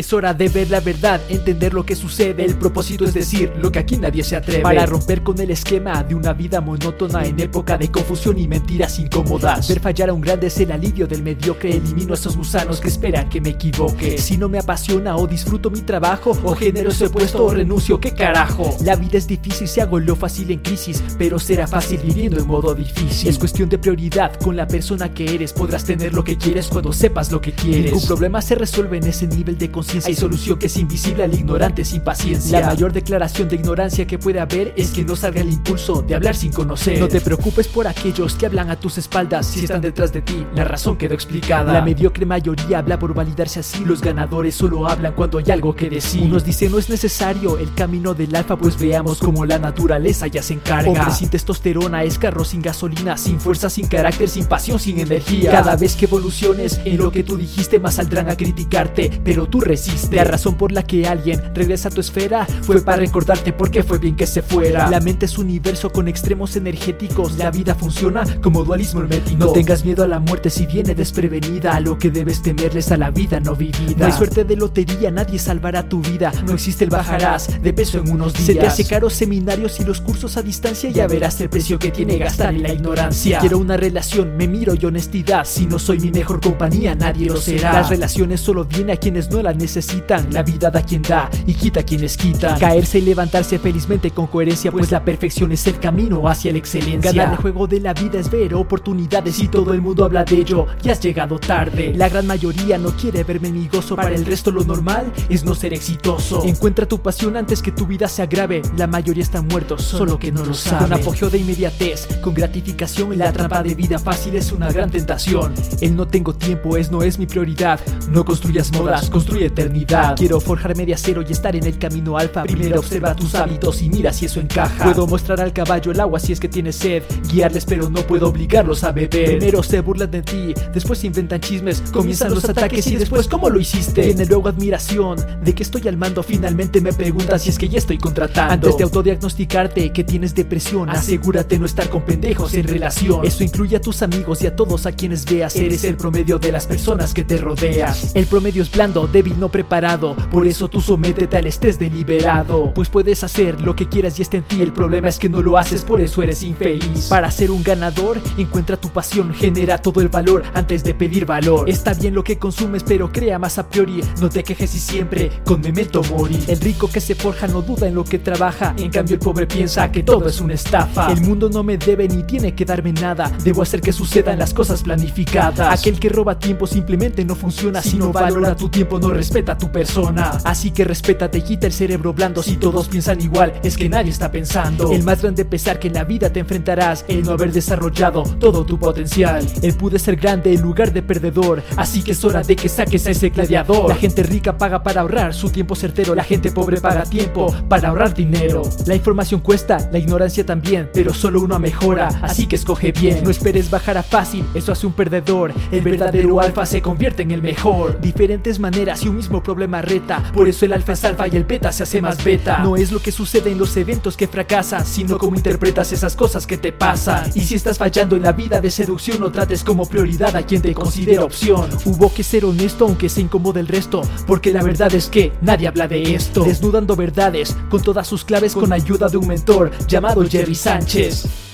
Es hora de ver la verdad, entender lo que sucede. El propósito es decir lo que aquí nadie se atreve. Para romper con el esquema de una vida monótona en época de confusión y mentiras incómodas. Ver fallar a un grande es el alivio del mediocre. Elimino a esos gusanos que esperan que me equivoque. Si no me apasiona o disfruto mi trabajo, o genero ese puesto o renuncio, ¿qué carajo? La vida es difícil si hago lo fácil en crisis, pero será fácil viviendo en modo difícil. Es cuestión de prioridad con la persona que eres. Podrás tener lo que quieres cuando sepas lo que quieres. Un problema se resuelve en ese nivel de conciencia y solución que es invisible al ignorante sin paciencia. La mayor declaración de ignorancia que puede haber es que no salga el impulso de hablar sin conocer. No te preocupes por aquellos que hablan a tus espaldas si están detrás de ti. La razón quedó explicada. La mediocre mayoría habla por validarse así. Los ganadores solo hablan cuando hay algo que decir. Unos dicen no es necesario el camino del alfa, pues veamos cómo la naturaleza ya se encarga. Hombre sin testosterona es carro sin gasolina, sin fuerza, sin carácter, sin pasión, sin energía. Cada vez que evoluciones en lo que tú dijiste, más saldrán a criticarte, pero tú La razón por la que alguien regresa a tu esfera fue para recordarte por qué fue bien que se fuera. La mente es un universo con extremos energéticos. La vida funciona como dualismo hermético. No tengas miedo a la muerte si viene desprevenida. Lo que debes temerles a la vida no vivida. No hay suerte de lotería, nadie salvará tu vida. No existe el bajarás de peso en unos días. Se te hace caro seminarios y los cursos a distancia. Ya verás el precio que tiene gastar en la ignorancia. Quiero una relación, me miro y honestidad. Si no soy mi mejor compañía, nadie lo será. Las relaciones solo vienen a quienes no las necesitan. La vida da quien da y quita quienes quitan. Caerse y levantarse felizmente con coherencia, pues la perfección es el camino hacia la excelencia. Ganar el juego de la vida es ver oportunidades y todo el mundo habla de ello. Ya has llegado tarde. La gran mayoría no quiere verme en gozo. Para el resto lo normal es no ser exitoso. Encuentra tu pasión antes que tu vida se agrave. La mayoría están muertos, solo que no lo saben. Con apogeo de inmediatez, con gratificación, la trampa de vida fácil es una gran tentación. El no tengo tiempo es no es mi prioridad. No construyas modas, construye eternidad. Quiero forjarme de acero y estar en el camino alfa. Primero observa tus hábitos y mira si eso encaja. Puedo mostrar al caballo el agua si es que tiene sed. Guiarles, pero no puedo obligarlos a beber. Primero se burlan de ti, después inventan chismes. Comienzan los ataques y después, ¿cómo lo hiciste? Tiene luego admiración de que estoy al mando. Finalmente me preguntan si es que ya estoy contratando. Antes de autodiagnosticarte que tienes depresión, asegúrate no estar con pendejos en relación. Eso incluye a tus amigos y a todos a quienes veas. Eres el promedio de las personas que te rodean. El promedio es blando, débil, no preparado. Por eso tú sométete al estrés deliberado. Pues puedes hacer lo que quieras y está en ti. El problema es que no lo haces, por eso eres infeliz. Para ser un ganador, encuentra tu pasión, genera todo el valor antes de pedir valor. Está bien lo que consumes, pero crea más a priori. No te quejes y siempre con memento mori. El rico que se forja no duda en lo que trabaja. En cambio, el pobre piensa que todo es una estafa. El mundo no me debe ni tiene que darme nada. Debo hacer que sucedan las cosas planificadas. Aquel que roba tiempo simplemente no funciona. Si no valora tu tiempo, no respeta tu persona. Así que respétate, quita el cerebro blando. Si todos piensan igual, es que nadie está pensando. El más grande pesar que en la vida te enfrentarás, el no haber desarrollado todo tu potencial. El pude ser grande en lugar de perdedor. Así que es hora de que saques a ese gladiador. La gente rica paga para ahorrar su tiempo certero. La gente pobre paga tiempo para ahorrar dinero. La información cuesta, la ignorancia también, pero solo uno mejora. Así que escoge bien. No esperes bajar a fácil, eso hace un perdedor. El verdadero alfa se convierte en el mejor. Diferentes maneras y un mismo problema reta. Por eso el alfa es alfa y el beta se hace más beta. No es lo que sucede en los eventos que fracasan, sino cómo interpretas esas cosas que te pasan. Y si estás fallando en la vida de seducción, no trates como prioridad a quien te considera opción. Hubo que ser honesto aunque se incomode el resto, porque la verdad es que nadie habla de esto. Desnudando verdades con todas sus claves con ayuda de un mentor llamado Jerry Sánchez.